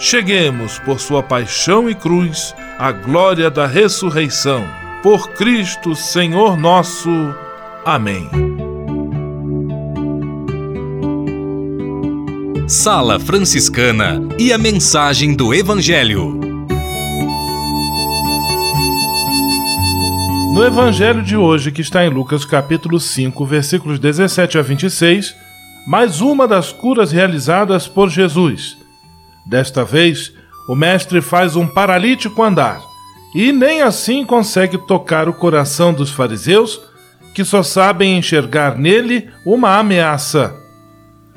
cheguemos, por sua paixão e cruz, à glória da ressurreição. Por Cristo, Senhor nosso. Amém. Sala Franciscana e a mensagem do Evangelho. No evangelho de hoje, que está em Lucas capítulo 5, versículos 17 a 26, mais uma das curas realizadas por Jesus. Desta vez, o mestre faz um paralítico andar e nem assim consegue tocar o coração dos fariseus, que só sabem enxergar nele uma ameaça.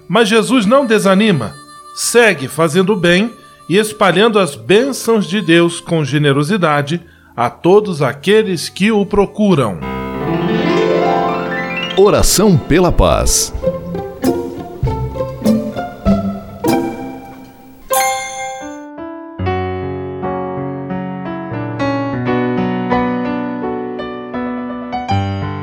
Mas Jesus não desanima, segue fazendo bem e espalhando as bênçãos de Deus com generosidade a todos aqueles que o procuram. Oração pela paz.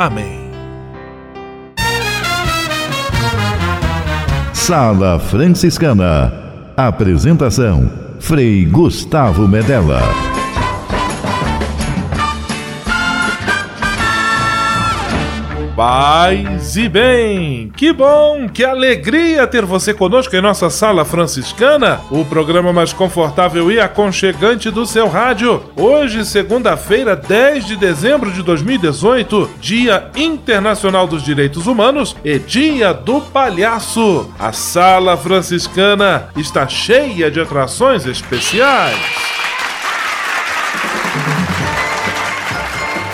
Amém. Sala Franciscana. Apresentação: Frei Gustavo Medella. Paz e bem! Que bom, que alegria ter você conosco em nossa sala franciscana, o programa mais confortável e aconchegante do seu rádio. Hoje, segunda-feira, 10 de dezembro de 2018, Dia Internacional dos Direitos Humanos e Dia do Palhaço. A sala franciscana está cheia de atrações especiais.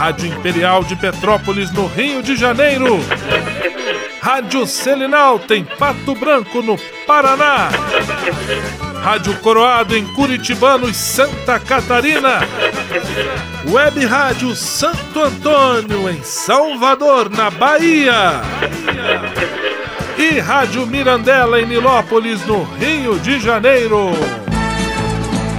Rádio Imperial de Petrópolis, no Rio de Janeiro. Rádio Selinalta, em Pato Branco, no Paraná. Rádio Coroado, em Curitibano e Santa Catarina. Web Rádio Santo Antônio, em Salvador, na Bahia. E Rádio Mirandela, em Nilópolis, no Rio de Janeiro.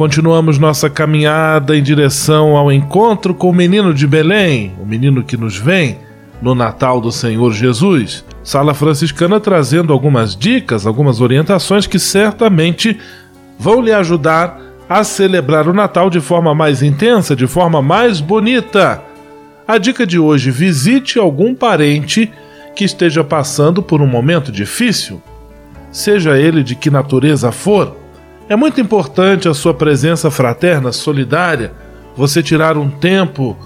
Continuamos nossa caminhada em direção ao encontro com o menino de Belém, o menino que nos vem no Natal do Senhor Jesus. Sala Franciscana trazendo algumas dicas, algumas orientações que certamente vão lhe ajudar a celebrar o Natal de forma mais intensa, de forma mais bonita. A dica de hoje: visite algum parente que esteja passando por um momento difícil, seja ele de que natureza for. É muito importante a sua presença fraterna, solidária, você tirar um tempo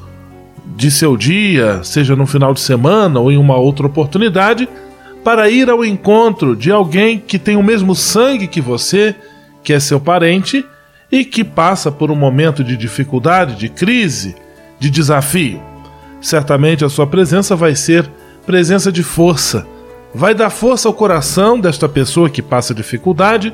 de seu dia, seja no final de semana ou em uma outra oportunidade, para ir ao encontro de alguém que tem o mesmo sangue que você, que é seu parente e que passa por um momento de dificuldade, de crise, de desafio. Certamente a sua presença vai ser presença de força, vai dar força ao coração desta pessoa que passa dificuldade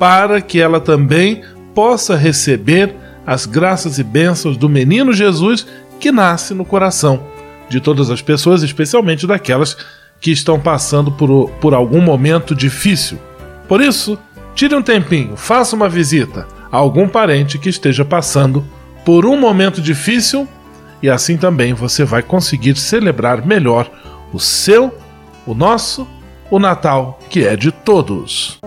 para que ela também possa receber as graças e bênçãos do menino Jesus que nasce no coração de todas as pessoas, especialmente daquelas que estão passando por, por algum momento difícil. Por isso, tire um tempinho, faça uma visita a algum parente que esteja passando por um momento difícil e assim também você vai conseguir celebrar melhor o seu, o nosso, o Natal, que é de todos.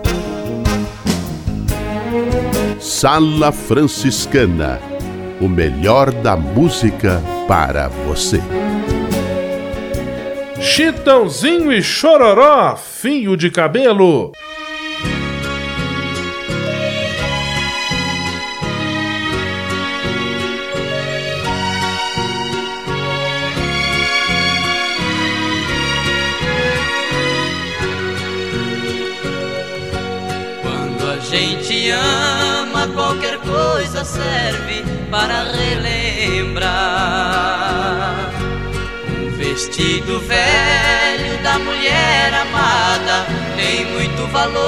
Sala Franciscana o melhor da música para você. Chitãozinho e Chororó, fio de cabelo. Quando a gente ama, qualquer coisa serve para relembrar. Um vestido velho da mulher amada tem muito valor.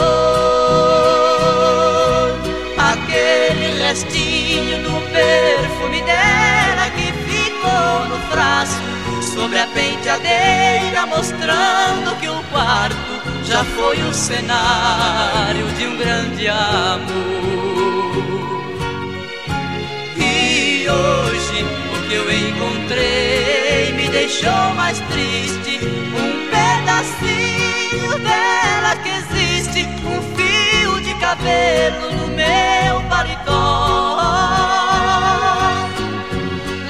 Aquele restinho do perfume dela que ficou no frasco sobre a penteadeira, mostrando que o quarto já foi o cenário de um grande amor. Hoje o que eu encontrei me deixou mais triste. Um pedacinho dela que existe, um fio de cabelo no meu paletó.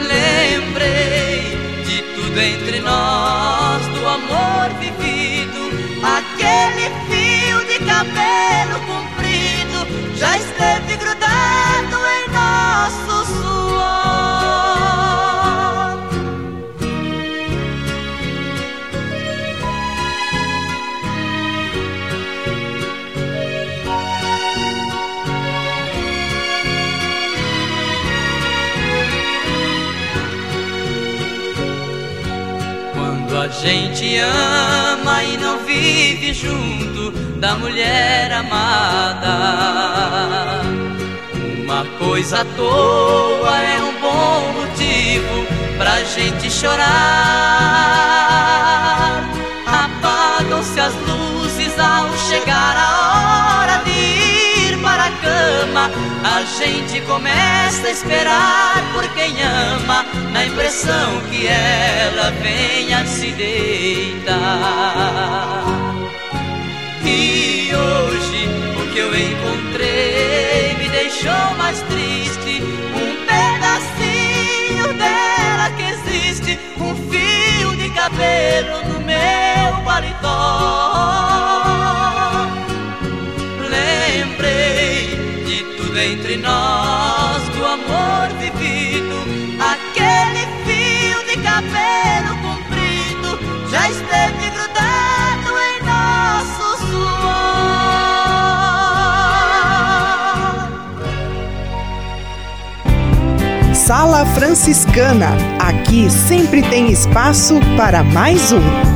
Lembrei de tudo entre nós, do amor vivido, aquele fio de cabelo comprido já esteve grudado em nosso a gente ama e não vive junto da mulher amada. Uma coisa à toa é um bom motivo pra gente chorar. Apagam-se as luzes ao chegar a hora A gente começa a esperar por quem ama na empresa pressão que ela venha se deitar. E hoje o que eu encontrei me deixou mais triste. Um pedacinho dela que existe, um fio de cabelo no meu paletó. Já esteve grudado em nosso suor. Sala Franciscana. Aqui sempre tem espaço para mais um.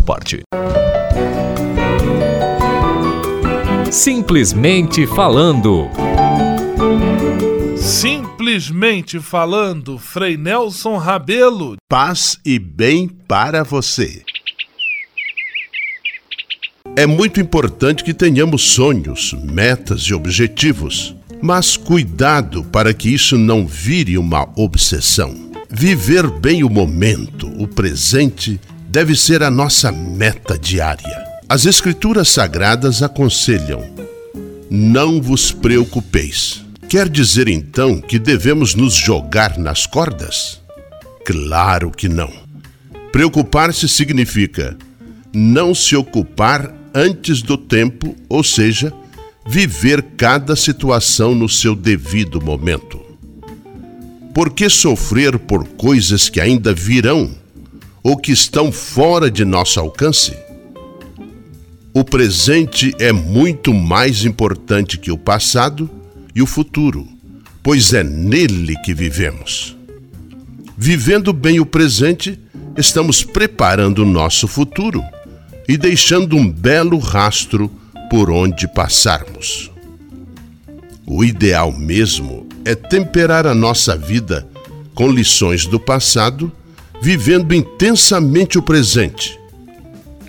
sua parte. Simplesmente falando. Simplesmente falando, Frei Nelson Rabelo. Paz e bem para você. É muito importante que tenhamos sonhos, metas e objetivos, mas cuidado para que isso não vire uma obsessão. Viver bem o momento, o presente, deve ser a nossa meta diária. As Escrituras Sagradas aconselham: não vos preocupeis. Quer dizer então que devemos nos jogar nas cordas? Claro que não. Preocupar-se significa não se ocupar antes do tempo, ou seja, viver cada situação no seu devido momento. Por que sofrer por coisas que ainda virão ou que estão fora de nosso alcance? O presente é muito mais importante que o passado e o futuro, pois é nele que vivemos. Vivendo bem o presente, estamos preparando o nosso futuro e deixando um belo rastro por onde passarmos. O ideal mesmo é temperar a nossa vida com lições do passado vivendo intensamente o presente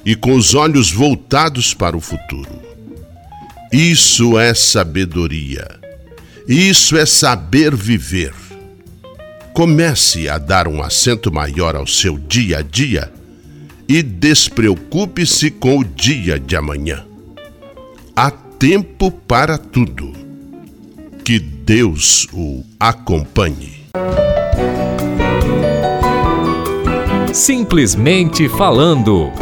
e com os olhos voltados para o futuro. Isso é sabedoria. Isso é saber viver. Comece a dar um acento maior ao seu dia a dia e despreocupe-se com o dia de amanhã. Há tempo para tudo. Que Deus o acompanhe. Simplesmente falando.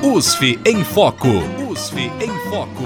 USF em Foco. USF em Foco.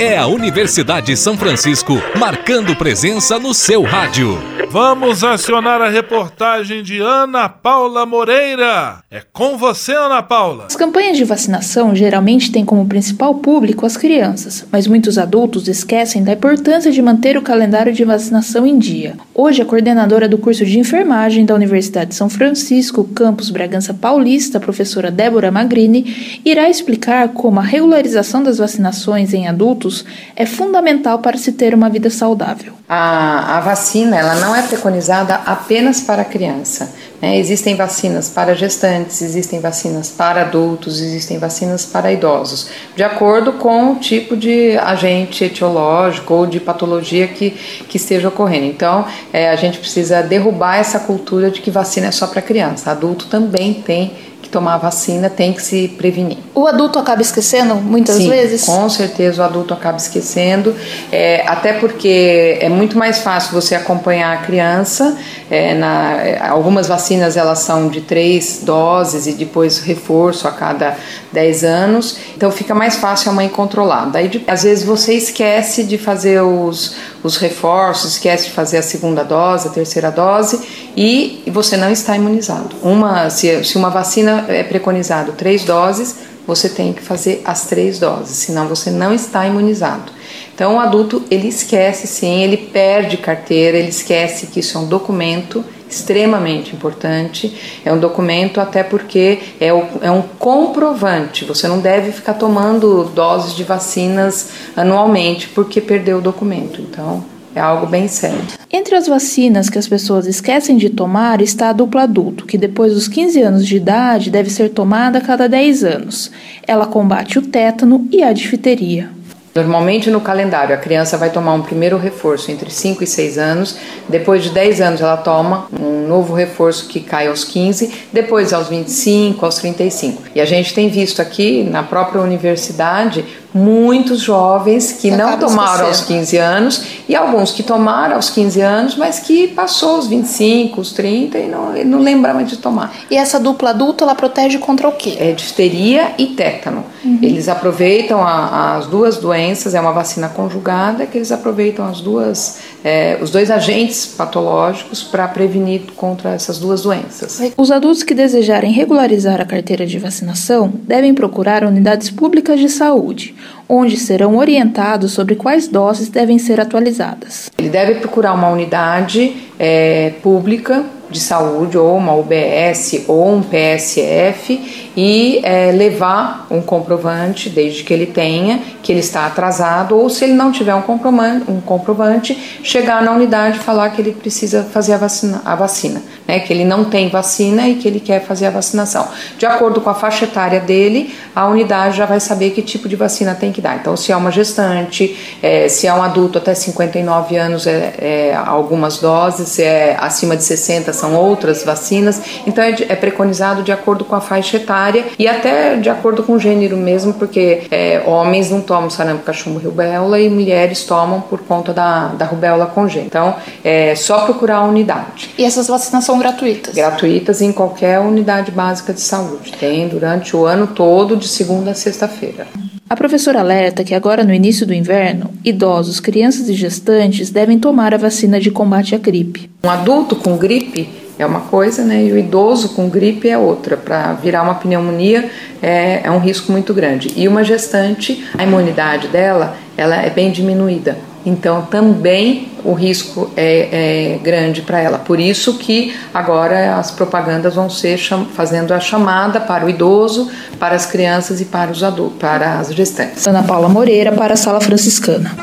É a Universidade de São Francisco marcando presença no seu rádio. Vamos acionar a reportagem de Ana Paula Moreira. É com você, Ana Paula. As campanhas de vacinação geralmente têm como principal público as crianças, mas muitos adultos esquecem da importância de manter o calendário de vacinação em dia. Hoje, a coordenadora do curso de enfermagem da Universidade de São Francisco, campus Bragança Paulista, professora Débora Magrini, irá explicar como a regularização das vacinações em adultos é fundamental para se ter uma vida saudável. A, a vacina ela não é preconizada apenas para criança. Né? Existem vacinas para gestantes, existem vacinas para adultos, existem vacinas para idosos, de acordo com o tipo de agente etiológico ou de patologia que, que esteja ocorrendo. Então, é, a gente precisa derrubar essa cultura de que vacina é só para criança. Adulto também tem tomar a vacina tem que se prevenir. O adulto acaba esquecendo muitas Sim, vezes? Com certeza o adulto acaba esquecendo, é, até porque é muito mais fácil você acompanhar a criança. É, na, algumas vacinas elas são de três doses e depois reforço a cada 10 anos, então fica mais fácil a mãe controlar. Daí às vezes você esquece de fazer os, os reforços, esquece de fazer a segunda dose, a terceira dose e, você não está imunizado. Uma, se, se uma vacina é preconizado três doses, você tem que fazer as três doses, senão você não está imunizado. Então o adulto ele esquece sim, ele perde carteira, ele esquece que isso é um documento extremamente importante. É um documento até porque é, o, é um comprovante. Você não deve ficar tomando doses de vacinas anualmente porque perdeu o documento. Então é algo bem sério. Entre as vacinas que as pessoas esquecem de tomar está a dupla adulto, que depois dos 15 anos de idade deve ser tomada a cada 10 anos. Ela combate o tétano e a difteria. Normalmente no calendário a criança vai tomar um primeiro reforço entre 5 e 6 anos, depois de 10 anos ela toma um novo reforço que cai aos 15, depois aos 25, aos 35. E a gente tem visto aqui na própria universidade muitos jovens que não tomaram aos 15 anos e alguns que tomaram aos 15 anos, mas que passou os 25, os 30 e não, não lembravam de tomar. E essa dupla adulta ela protege contra o quê? É difteria e tétano. Uhum. Eles aproveitam a, as duas doenças, é uma vacina conjugada que eles aproveitam as duas, é, os dois agentes patológicos para prevenir contra essas duas doenças. Os adultos que desejarem regularizar a carteira de vacinação devem procurar unidades públicas de saúde onde serão orientados sobre quais doses devem ser atualizadas. Ele deve procurar uma unidade é, pública de saúde, ou uma UBS ou um PSF, e é, levar um comprovante, desde que ele tenha, que ele está atrasado, ou se ele não tiver um comprovante, um comprovante chegar na unidade e falar que ele precisa fazer a vacina, a vacina né, que ele não tem vacina e que ele quer fazer a vacinação. De acordo com a faixa etária dele, a unidade já vai saber que tipo de vacina tem que dar. Então, se é uma gestante, é, se é um adulto até 59 anos, é, é, algumas doses, se é acima de 60, são outras vacinas. Então, é, é, preconizado de acordo com a faixa etária e até de acordo com o gênero mesmo, porque é, homens não tomam sarampo, cachumbo, rubéola e mulheres tomam por conta da, da rubéola congênita. Então, é só procurar a unidade. E essas vacinas são gratuitas? Gratuitas em qualquer unidade básica de saúde. Tem durante o ano todo, de segunda a sexta-feira. A professora alerta que agora no início do inverno, idosos, crianças e gestantes devem tomar a vacina de combate à gripe. Um adulto com gripe é uma coisa, né? E o idoso com gripe é outra. Para virar uma pneumonia é, é um risco muito grande. E uma gestante, a imunidade dela, ela é bem diminuída. Então também o risco é, é grande para ela. Por isso que agora as propagandas vão ser fazendo a chamada para o idoso, para as crianças e para os adultos, para as gestantes. Ana Paula Moreira para a Sala Franciscana.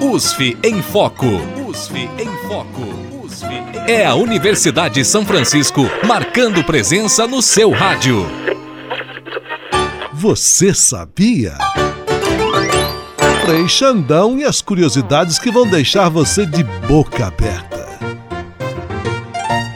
USF em Foco. USF em Foco. É a Universidade de São Francisco marcando presença no seu rádio. Você sabia? Frei Xandão e as curiosidades que vão deixar você de boca aberta.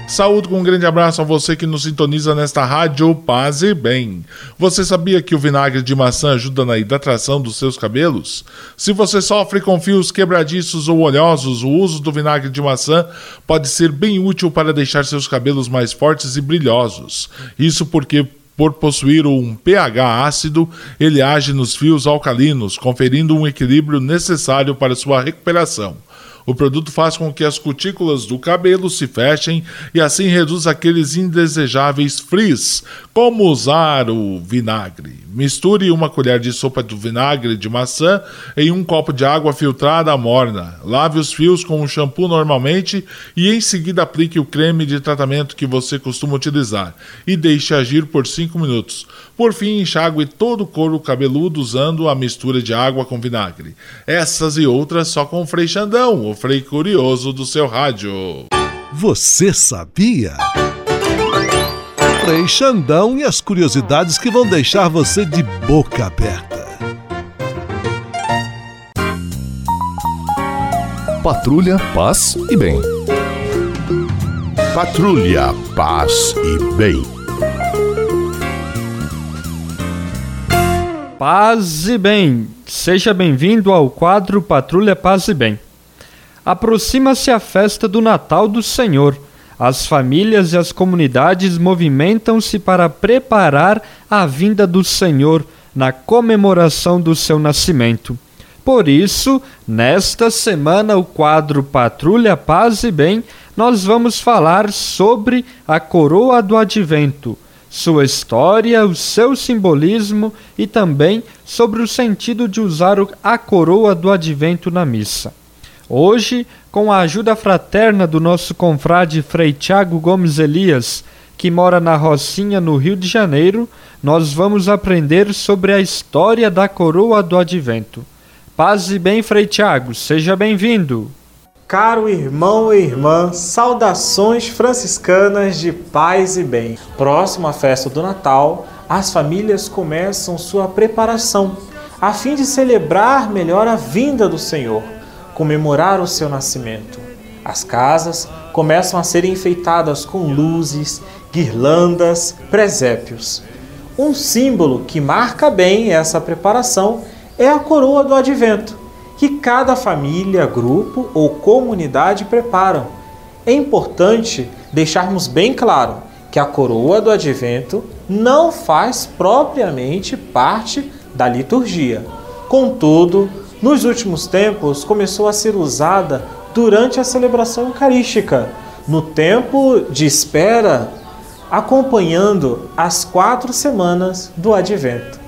Saúde com um grande abraço a você que nos sintoniza nesta rádio Paz e Bem. Você sabia que o vinagre de maçã ajuda na hidratação dos seus cabelos? Se você sofre com fios quebradiços ou oleosos, o uso do vinagre de maçã pode ser bem útil para deixar seus cabelos mais fortes e brilhosos. Isso porque por possuir um pH ácido, ele age nos fios alcalinos, conferindo um equilíbrio necessário para sua recuperação. O produto faz com que as cutículas do cabelo se fechem e assim reduz aqueles indesejáveis frizz. Como usar o vinagre? Misture uma colher de sopa de vinagre de maçã em um copo de água filtrada morna. Lave os fios com um shampoo normalmente e em seguida aplique o creme de tratamento que você costuma utilizar e deixe agir por 5 minutos. Por fim, enxague todo o couro cabeludo usando a mistura de água com vinagre. Essas e outras só com o Frei Frei Curioso do seu rádio. Você sabia? Frei Xandão e as curiosidades que vão deixar você de boca aberta. Patrulha, paz e bem. Patrulha, paz e bem. Paz e bem. Seja bem-vindo ao quadro Patrulha Paz e Bem. Aproxima-se a festa do Natal do Senhor as famílias e as comunidades movimentam-se para preparar a vinda do Senhor na comemoração do seu nascimento. Por isso, nesta semana, o quadro Patrulha Paz e Bem, nós vamos falar sobre a coroa do advento, sua história, o seu simbolismo e também sobre o sentido de usar a coroa do advento na missa. Hoje, com a ajuda fraterna do nosso confrade Frei Tiago Gomes Elias, que mora na Rocinha, no Rio de Janeiro, nós vamos aprender sobre a história da coroa do advento. Paz e bem, Frei Tiago, seja bem-vindo. Caro irmão e irmã, saudações franciscanas de paz e bem. Próximo à festa do Natal, as famílias começam sua preparação a fim de celebrar melhor a vinda do Senhor, comemorar o seu nascimento. As casas começam a ser enfeitadas com luzes, guirlandas, presépios. Um símbolo que marca bem essa preparação é a coroa do advento que cada família, grupo ou comunidade preparam. É importante deixarmos bem claro que a coroa do advento não faz propriamente parte da liturgia. Contudo, nos últimos tempos começou a ser usada durante a celebração eucarística, no tempo de espera, acompanhando as quatro semanas do advento.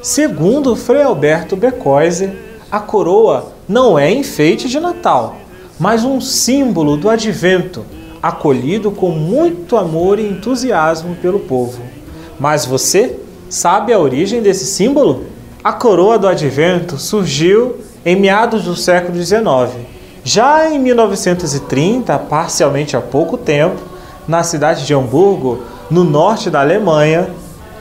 Segundo Frei Alberto Becoise, a coroa não é enfeite de Natal, mas um símbolo do advento, acolhido com muito amor e entusiasmo pelo povo. Mas você sabe a origem desse símbolo? A coroa do advento surgiu em meados do século XIX. Já em 1930, parcialmente há pouco tempo, na cidade de Hamburgo, no norte da Alemanha,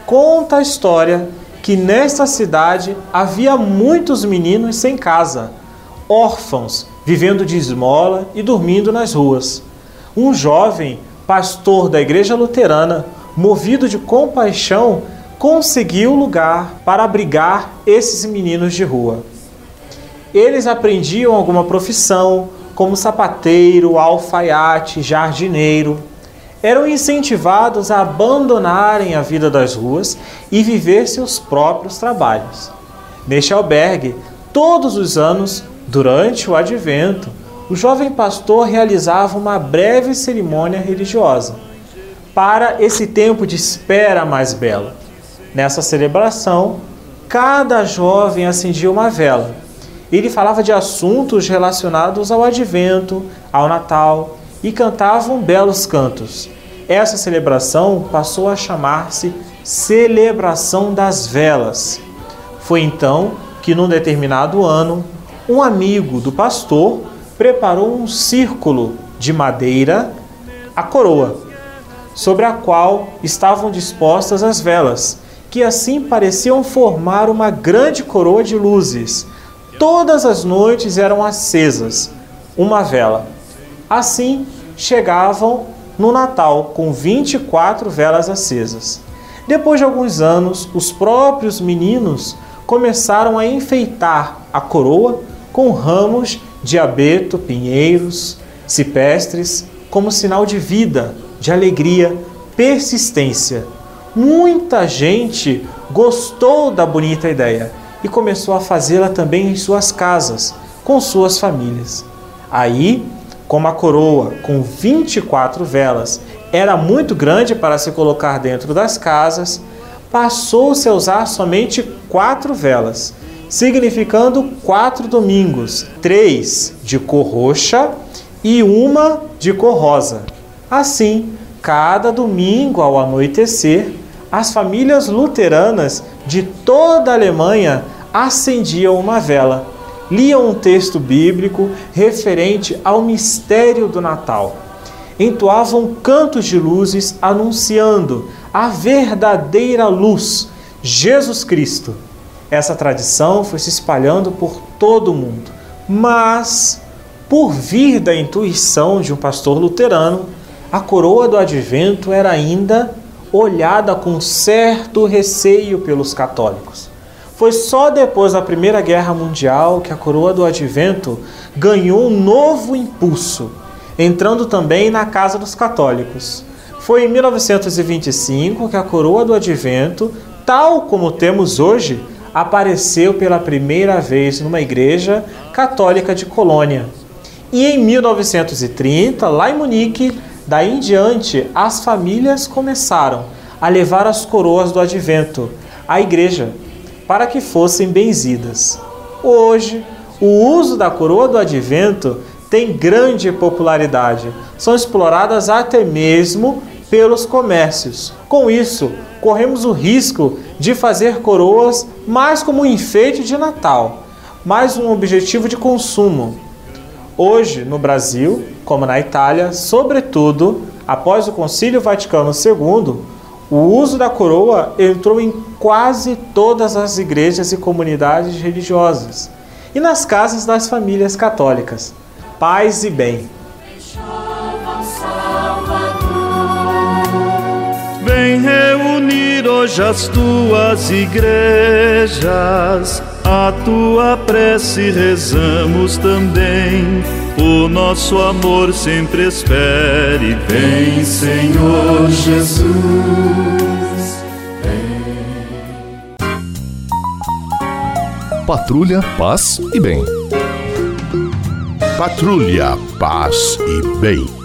conta a história que nesta cidade havia muitos meninos sem casa, órfãos, vivendo de esmola e dormindo nas ruas. Um jovem, pastor da igreja luterana, movido de compaixão, conseguiu lugar para abrigar esses meninos de rua. Eles aprendiam alguma profissão, como sapateiro, alfaiate, jardineiro eram incentivados a abandonarem a vida das ruas e viver seus próprios trabalhos. Neste albergue, todos os anos, durante o advento, o jovem pastor realizava uma breve cerimônia religiosa para esse tempo de espera mais belo. Nessa celebração, cada jovem acendia uma vela. Ele falava de assuntos relacionados ao advento, ao Natal e cantavam belos cantos. Essa celebração passou a chamar-se Celebração das Velas. Foi então que, num determinado ano, um amigo do pastor preparou um círculo de madeira, a coroa, sobre a qual estavam dispostas as velas, que assim pareciam formar uma grande coroa de luzes. Todas as noites eram acesas uma vela. Assim chegavam no Natal com 24 velas acesas. Depois de alguns anos, os próprios meninos começaram a enfeitar a coroa com ramos de abeto, pinheiros, cipestres, como sinal de vida, de alegria, persistência. Muita gente gostou da bonita ideia e começou a fazê-la também em suas casas, com suas famílias. Aí como a coroa com 24 velas era muito grande para se colocar dentro das casas, passou-se a usar somente quatro velas, significando quatro domingos, três de cor roxa e uma de cor rosa. Assim, cada domingo ao anoitecer, as famílias luteranas de toda a Alemanha acendiam uma vela liam um texto bíblico referente ao mistério do Natal. Entoavam cantos de luzes anunciando a verdadeira luz, Jesus Cristo. Essa tradição foi se espalhando por todo o mundo, mas, por vir da intuição de um pastor luterano, a coroa do advento era ainda olhada com certo receio pelos católicos. Foi só depois da Primeira Guerra Mundial que a coroa do advento ganhou um novo impulso, entrando também na casa dos católicos. Foi em 1925 que a coroa do advento, tal como temos hoje, apareceu pela primeira vez numa igreja católica de Colônia. E em 1930, lá em Munique, daí em diante, as famílias começaram a levar as coroas do advento à igreja, para que fossem benzidas. Hoje, o uso da coroa do advento tem grande popularidade. São exploradas até mesmo pelos comércios. Com isso, corremos o risco de fazer coroas mais como um enfeite de Natal, mais um objetivo de consumo. Hoje, no Brasil, como na Itália, sobretudo após o Concílio Vaticano II, o uso da coroa entrou em quase todas as igrejas e comunidades religiosas e nas casas das famílias católicas. Paz e bem. Vem reunir hoje as tuas igrejas, a tua prece rezamos também. O nosso amor sempre espere. Vem, Senhor Jesus. Patrulha, paz e bem. Patrulha, paz e bem.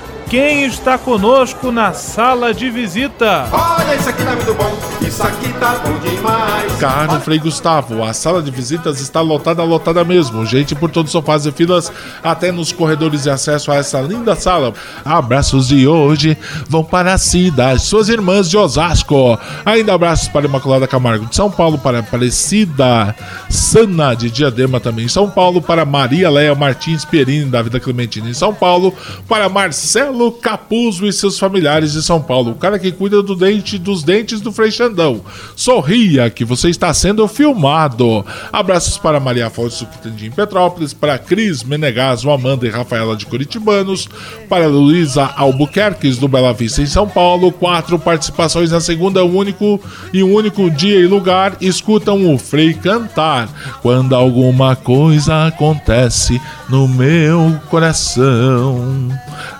quem está conosco na sala de visita? Olha, isso aqui tá muito bom, isso aqui tá bom demais. Caro Frei Gustavo, a sala de visitas está lotada, lotada mesmo. Gente por todos os sofás e filas, até nos corredores de acesso a essa linda sala. Abraços de hoje vão para a Cida, suas irmãs de Osasco. Ainda abraços para Imaculada Camargo de São Paulo, para Aparecida Sana de Diadema também em São Paulo, para Maria Leia Martins Pierini da Vida Clementina em São Paulo, para Marcelo Capuzzo e seus familiares de São Paulo. O cara que cuida do dente dos dentes do Frei Xandão. Sorria que você está sendo filmado. Abraços para Maria Afonso Quitandinho em Petrópolis, para Cris Menegaso, Amanda e Rafaela de Curitibanos, para Luísa Albuquerques do Bela Vista em São Paulo. Quatro participações na segunda, único e um único dia e lugar. Escutam o Frei cantar. Quando alguma coisa acontece no meu coração.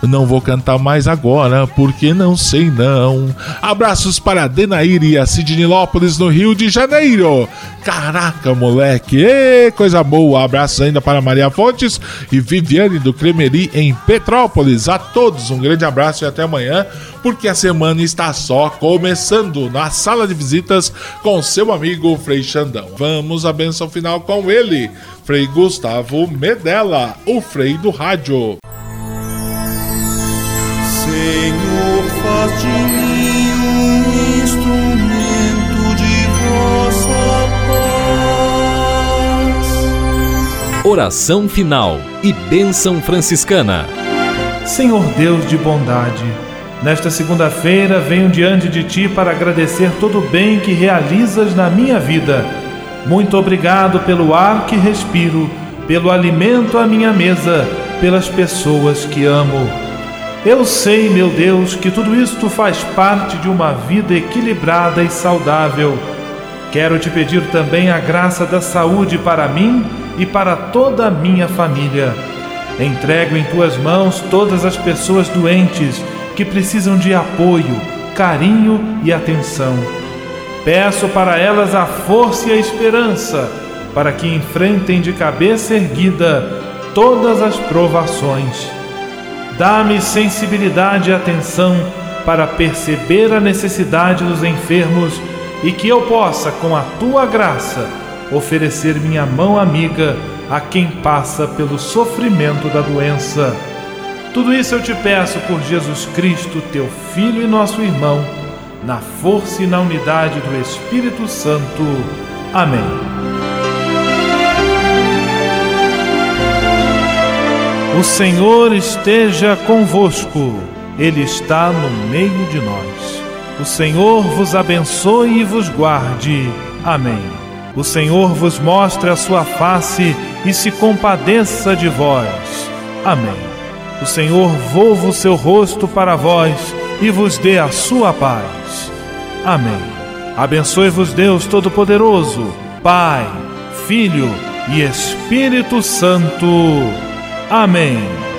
Não vou cantar mais agora, porque não sei não. Abraços para Denair e a Sidney Lópolis no Rio de Janeiro. Caraca, moleque, Ê, coisa boa. Abraços ainda para Maria Fontes e Viviane do Cremeri em Petrópolis. A todos um grande abraço e até amanhã, porque a semana está só começando na sala de visitas com seu amigo Frei Xandão. Vamos à benção final com ele, Frei Gustavo Medella, o Frei do Rádio. Senhor, faz de mim um instrumento de vossa paz. Oração final e bênção franciscana. Senhor Deus de bondade, nesta segunda-feira venho diante de Ti para agradecer todo o bem que realizas na minha vida. Muito obrigado pelo ar que respiro, pelo alimento à minha mesa, pelas pessoas que amo. Eu sei, meu Deus, que tudo isto faz parte de uma vida equilibrada e saudável. Quero te pedir também a graça da saúde para mim e para toda a minha família. Entrego em tuas mãos todas as pessoas doentes que precisam de apoio, carinho e atenção. Peço para elas a força e a esperança para que enfrentem de cabeça erguida todas as provações. Dá-me sensibilidade e atenção para perceber a necessidade dos enfermos e que eu possa, com a tua graça, oferecer minha mão amiga a quem passa pelo sofrimento da doença. Tudo isso eu te peço por Jesus Cristo, teu Filho e nosso irmão, na força e na unidade do Espírito Santo. Amém. O Senhor esteja convosco, Ele está no meio de nós. O Senhor vos abençoe e vos guarde. Amém. O Senhor vos mostre a sua face e se compadeça de vós. Amém. O Senhor volva o seu rosto para vós e vos dê a sua paz. Amém. Abençoe-vos Deus Todo-Poderoso, Pai Filho e Espírito Santo. Amém.